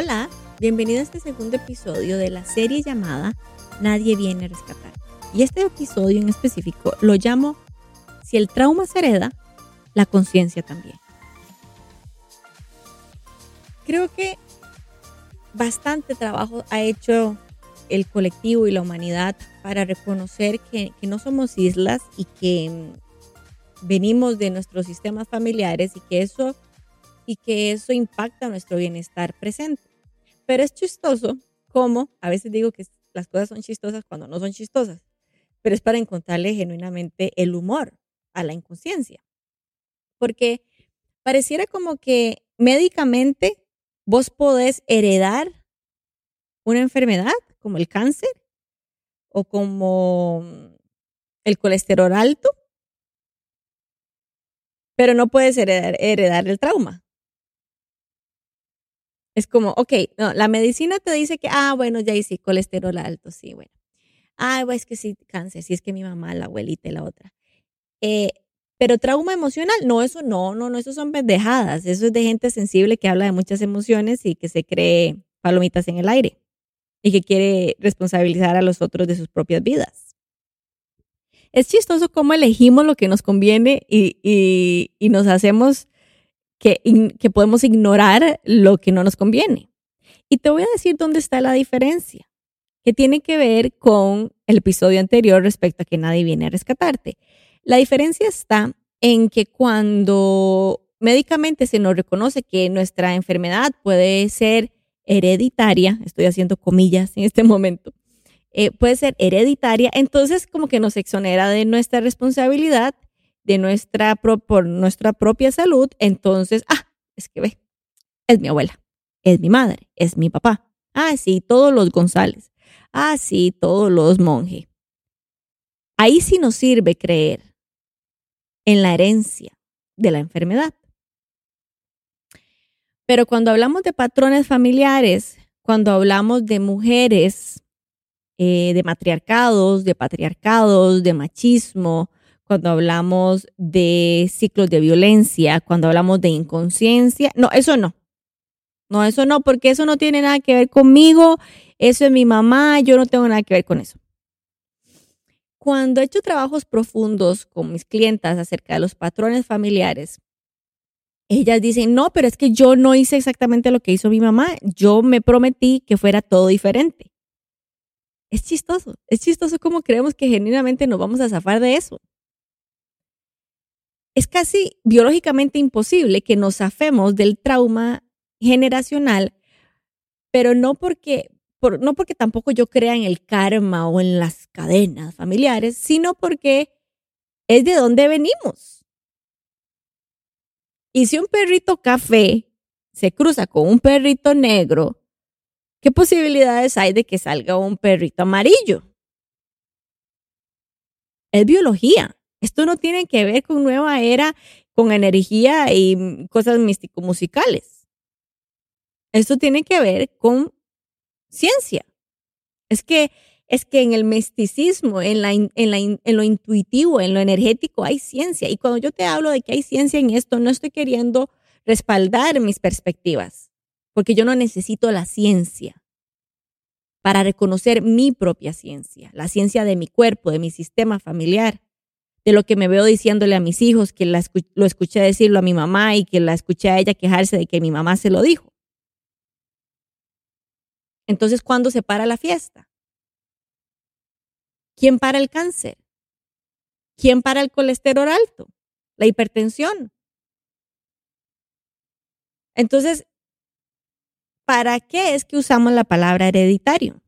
Hola, bienvenido a este segundo episodio de la serie llamada Nadie viene a rescatar. Y este episodio en específico lo llamo Si el trauma se hereda, la conciencia también. Creo que bastante trabajo ha hecho el colectivo y la humanidad para reconocer que, que no somos islas y que venimos de nuestros sistemas familiares y que eso y que eso impacta nuestro bienestar presente. Pero es chistoso como a veces digo que las cosas son chistosas cuando no son chistosas, pero es para encontrarle genuinamente el humor a la inconsciencia. Porque pareciera como que médicamente vos podés heredar una enfermedad como el cáncer o como el colesterol alto, pero no puedes heredar, heredar el trauma. Es como, ok, no, la medicina te dice que, ah, bueno, ya hice colesterol alto, sí, bueno. Ah, pues es que sí, cáncer, sí es que mi mamá, la abuelita y la otra. Eh, pero trauma emocional, no, eso no, no, no, eso son pendejadas. Eso es de gente sensible que habla de muchas emociones y que se cree palomitas en el aire y que quiere responsabilizar a los otros de sus propias vidas. Es chistoso cómo elegimos lo que nos conviene y, y, y nos hacemos que, podemos ignorar lo que no nos conviene. Y te voy a decir dónde está la diferencia, que tiene que ver con el episodio anterior respecto a que nadie viene a rescatarte. La diferencia está en que cuando médicamente se nos reconoce que nuestra enfermedad puede ser hereditaria, estoy haciendo comillas en este momento, eh, puede ser hereditaria, entonces como que nos exonera de nuestra responsabilidad de nuestra, por nuestra propia salud, entonces, ah, es que ve, es mi abuela, es mi madre, es mi papá. Ah, sí, todos los González. Ah, sí, todos los monjes. Ahí sí nos sirve creer en la herencia de la enfermedad. Pero cuando hablamos de patrones familiares, cuando hablamos de mujeres, eh, de matriarcados, de patriarcados, de machismo, cuando hablamos de ciclos de violencia, cuando hablamos de inconsciencia. No, eso no. No, eso no, porque eso no tiene nada que ver conmigo, eso es mi mamá, yo no tengo nada que ver con eso. Cuando he hecho trabajos profundos con mis clientas acerca de los patrones familiares, ellas dicen, no, pero es que yo no hice exactamente lo que hizo mi mamá, yo me prometí que fuera todo diferente. Es chistoso, es chistoso cómo creemos que genuinamente nos vamos a zafar de eso es casi biológicamente imposible que nos zafemos del trauma generacional, pero no porque, no porque tampoco yo crea en el karma o en las cadenas familiares, sino porque es de donde venimos. Y si un perrito café se cruza con un perrito negro, ¿qué posibilidades hay de que salga un perrito amarillo? Es biología. Esto no tiene que ver con nueva era, con energía y cosas místico-musicales. Esto tiene que ver con ciencia. Es que, es que en el misticismo, en, la, en, la, en lo intuitivo, en lo energético, hay ciencia. Y cuando yo te hablo de que hay ciencia en esto, no estoy queriendo respaldar mis perspectivas, porque yo no necesito la ciencia para reconocer mi propia ciencia, la ciencia de mi cuerpo, de mi sistema familiar de lo que me veo diciéndole a mis hijos, que lo escuché decirlo a mi mamá y que la escuché a ella quejarse de que mi mamá se lo dijo. Entonces, ¿cuándo se para la fiesta? ¿Quién para el cáncer? ¿Quién para el colesterol alto? La hipertensión. Entonces, ¿para qué es que usamos la palabra hereditario?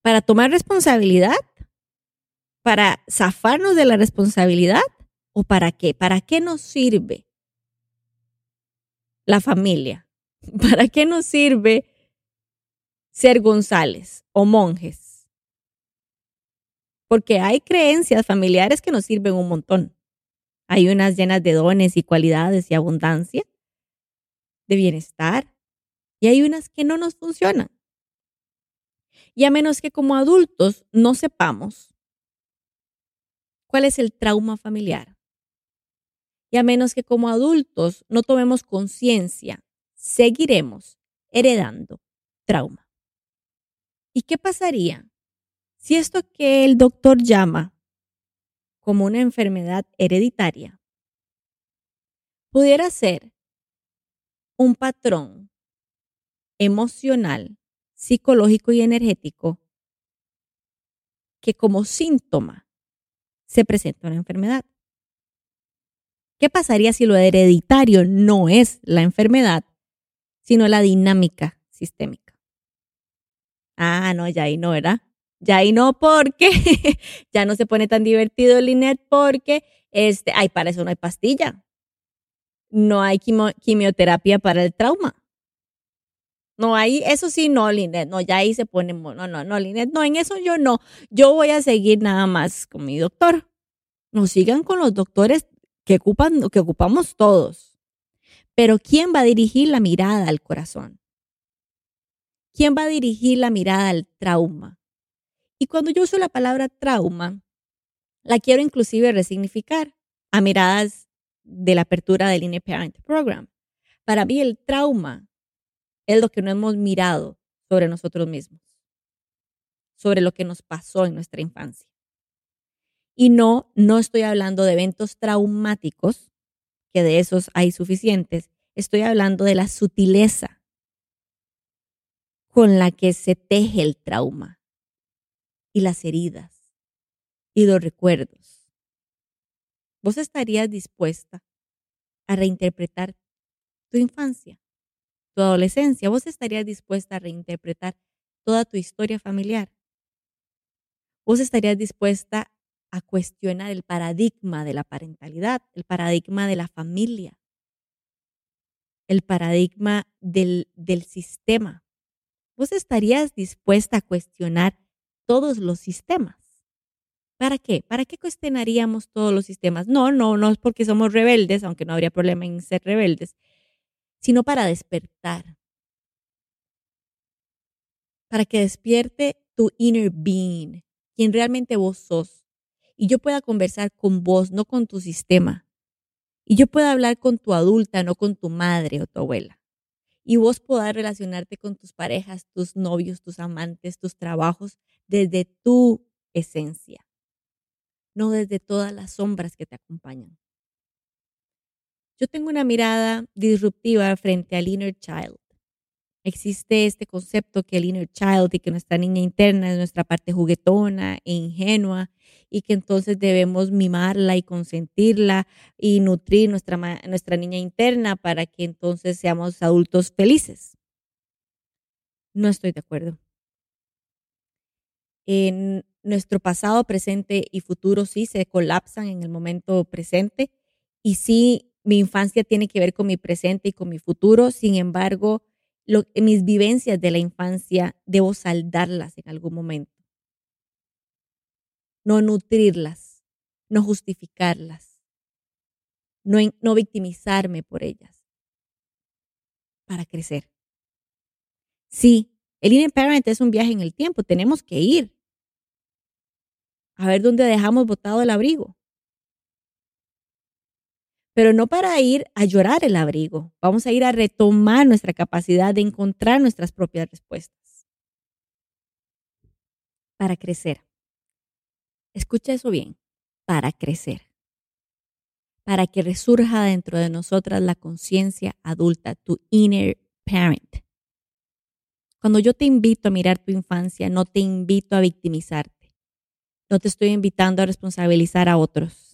¿Para tomar responsabilidad? Para zafarnos de la responsabilidad o para qué? ¿Para qué nos sirve la familia? ¿Para qué nos sirve ser González o monjes? Porque hay creencias familiares que nos sirven un montón. Hay unas llenas de dones y cualidades y abundancia, de bienestar, y hay unas que no nos funcionan. Y a menos que como adultos no sepamos ¿Cuál es el trauma familiar? Y a menos que como adultos no tomemos conciencia, seguiremos heredando trauma. ¿Y qué pasaría si esto que el doctor llama como una enfermedad hereditaria pudiera ser un patrón emocional, psicológico y energético que como síntoma se presenta una enfermedad? ¿Qué pasaría si lo hereditario no es la enfermedad, sino la dinámica sistémica? Ah, no, ya ahí no, ¿verdad? Ya ahí no, porque ya no se pone tan divertido el INET porque, este, ay, para eso no hay pastilla. No hay quimioterapia para el trauma. No, ahí, eso sí, no, Linet, no, ya ahí se pone, no, no, no, Linet, no, en eso yo no. Yo voy a seguir nada más con mi doctor. No sigan con los doctores que, ocupan, que ocupamos todos. Pero ¿quién va a dirigir la mirada al corazón? ¿Quién va a dirigir la mirada al trauma? Y cuando yo uso la palabra trauma, la quiero inclusive resignificar a miradas de la apertura del INE Parent Program. Para mí el trauma es lo que no hemos mirado sobre nosotros mismos, sobre lo que nos pasó en nuestra infancia. Y no, no estoy hablando de eventos traumáticos, que de esos hay suficientes. Estoy hablando de la sutileza con la que se teje el trauma y las heridas y los recuerdos. ¿Vos estarías dispuesta a reinterpretar tu infancia, tu adolescencia? ¿Vos estarías dispuesta a reinterpretar toda tu historia familiar? ¿Vos estarías dispuesta a cuestionar el paradigma de la parentalidad, el paradigma de la familia, el paradigma del, del sistema. ¿Vos estarías dispuesta a cuestionar todos los sistemas? ¿Para qué? ¿Para qué cuestionaríamos todos los sistemas? No, no, no es porque somos rebeldes, aunque no habría problema en ser rebeldes, sino para despertar. Para que despierte tu inner being, quien realmente vos sos y yo pueda conversar con vos, no con tu sistema. Y yo pueda hablar con tu adulta, no con tu madre o tu abuela. Y vos puedas relacionarte con tus parejas, tus novios, tus amantes, tus trabajos, desde tu esencia, no desde todas las sombras que te acompañan. Yo tengo una mirada disruptiva frente al inner child existe este concepto que el inner child y que nuestra niña interna es nuestra parte juguetona e ingenua y que entonces debemos mimarla y consentirla y nutrir nuestra, nuestra niña interna para que entonces seamos adultos felices. No estoy de acuerdo. Nuestro pasado, presente y futuro sí se colapsan en el momento presente y sí mi infancia tiene que ver con mi presente y con mi futuro. Sin embargo, mis vivencias de la infancia, debo saldarlas en algún momento. No nutrirlas, no justificarlas, no, no victimizarme por ellas, para crecer. Sí, el Inner Parent es un viaje en el tiempo, tenemos que ir a ver dónde dejamos botado el abrigo pero no para ir a llorar el abrigo. Vamos a ir a retomar nuestra capacidad de encontrar nuestras propias respuestas. Para crecer. Escucha eso bien. Para crecer. Para que resurja dentro de nosotras la conciencia adulta, tu inner parent. Cuando yo te invito a mirar tu infancia, no te invito a victimizarte. No te estoy invitando a responsabilizar a otros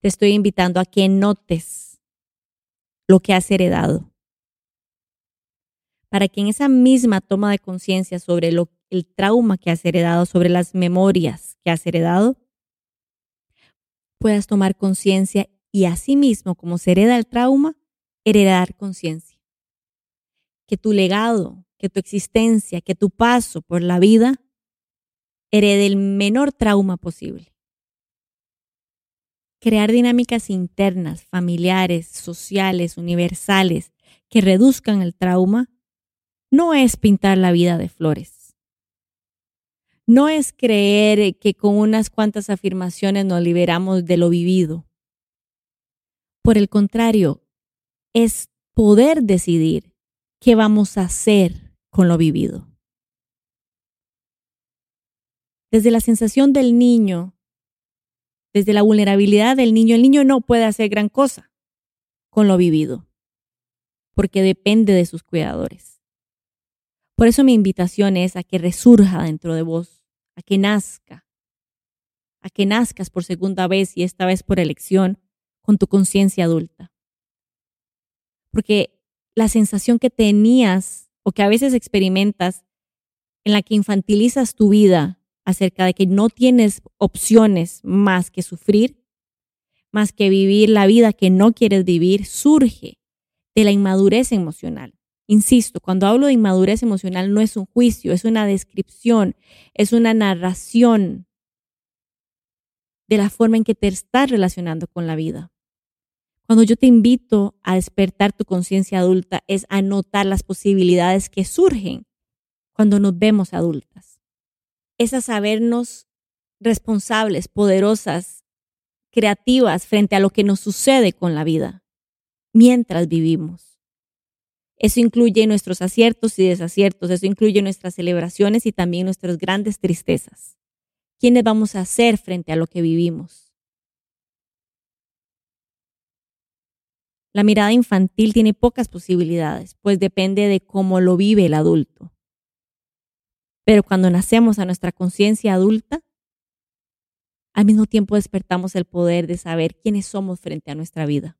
te estoy invitando a que notes lo que has heredado. Para que en esa misma toma de conciencia sobre el trauma que has heredado, sobre las memorias que has heredado, puedas tomar conciencia y asimismo, como se hereda el trauma, heredar conciencia. Que tu legado, que tu existencia, que tu paso por la vida herede el menor trauma posible crear dinámicas internas, familiares, sociales, universales, que reduzcan el trauma, no es pintar la vida de flores. No es creer que con unas cuantas afirmaciones nos liberamos de lo vivido. Por el contrario, es poder decidir qué vamos a hacer con lo vivido. Desde la sensación del niño, desde la vulnerabilidad del niño, el niño no puede hacer gran cosa con lo vivido, porque depende de sus cuidadores. Por eso mi invitación es a que resurja dentro de vos, a que nazca, a que nazcas por segunda vez y esta vez por elección con tu conciencia adulta. Porque la sensación que tenías o que a veces experimentas en la que infantilizas tu vida acerca de que no tienes opciones más que sufrir, más que vivir la vida que no quieres vivir, surge de la inmadurez emocional. Insisto, cuando hablo de inmadurez emocional no es un juicio, es una descripción, es una narración de la forma en que te estás relacionando con la vida. Cuando yo te invito a despertar tu conciencia adulta es a notar las posibilidades que surgen cuando nos vemos adultas. Es a sabernos responsables, poderosas, creativas frente a lo que nos sucede con la vida mientras vivimos. Eso incluye nuestros aciertos y desaciertos, eso incluye nuestras celebraciones y también nuestras grandes tristezas quiénes vamos a ser frente a lo que vivimos. La mirada infantil tiene pocas posibilidades, pues depende de cómo lo vive el adulto. Pero cuando nacemos a nuestra conciencia adulta, al mismo tiempo despertamos el poder de saber quiénes somos frente a nuestra vida.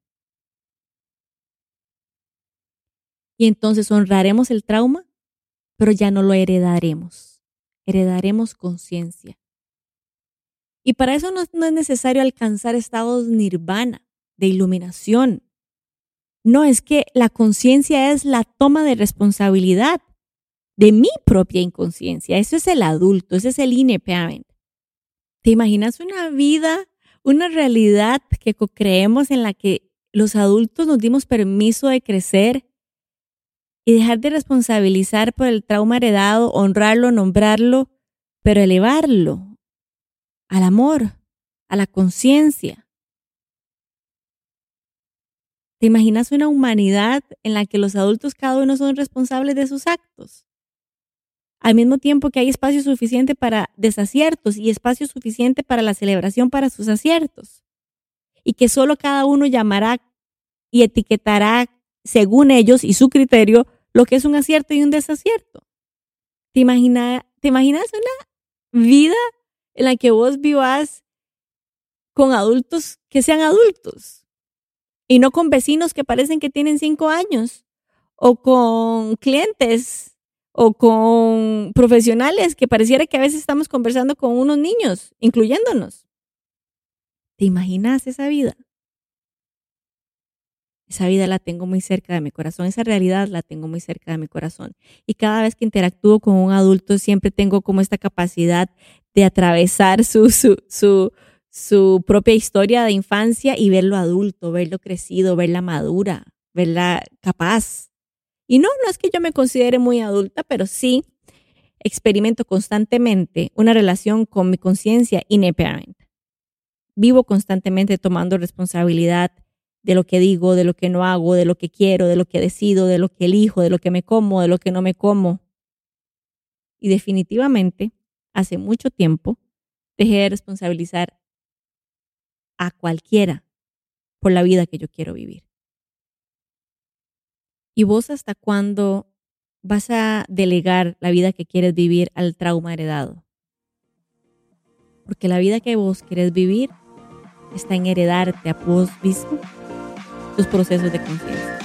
Y entonces honraremos el trauma, pero ya no lo heredaremos. Heredaremos conciencia. Y para eso no, es necesario alcanzar estados nirvana, de iluminación. No, es que la conciencia es la toma de responsabilidad de mi propia inconsciencia. Eso es el adulto, ese es el ineparent. ¿Te imaginas una vida, una realidad que creemos en la que los adultos nos dimos permiso de crecer y dejar de responsabilizar por el trauma heredado, honrarlo, nombrarlo, pero elevarlo al amor, a la conciencia. ¿Te imaginas una humanidad en la que los adultos cada uno son responsables de sus actos? Al mismo tiempo que hay espacio suficiente para desaciertos y espacio suficiente para la celebración para sus aciertos. Y que solo cada uno llamará y etiquetará según ellos y su criterio lo que es un acierto y un desacierto. ¿Te, ¿te imaginas una vida en la que vos vivas con adultos que sean adultos y no con vecinos que parecen que tienen cinco años o con clientes o con profesionales que pareciera que a veces estamos conversando con unos niños, incluyéndonos. ¿Te imaginas esa vida? Esa vida la tengo muy cerca de mi corazón, esa realidad la tengo muy cerca de mi corazón. Y cada vez que interactúo con un adulto, siempre tengo como esta capacidad de atravesar su, su, su, su propia historia de infancia y verlo adulto, verlo crecido, verla madura, verla capaz. Y no, no es que yo me considere muy adulta, pero sí experimento constantemente una relación con mi conciencia ineparent. Vivo constantemente tomando responsabilidad de lo que digo, de lo que no hago, de lo que quiero, de lo que decido, de lo que elijo, de lo que me como, de lo que no me como. Y definitivamente, hace mucho tiempo, dejé de responsabilizar a cualquiera por la vida que yo quiero vivir. ¿Y vos hasta cuándo vas a delegar la vida que quieres vivir al trauma heredado? Porque la vida que vos quieres vivir está en heredarte a vos mismo tus procesos de conciencia.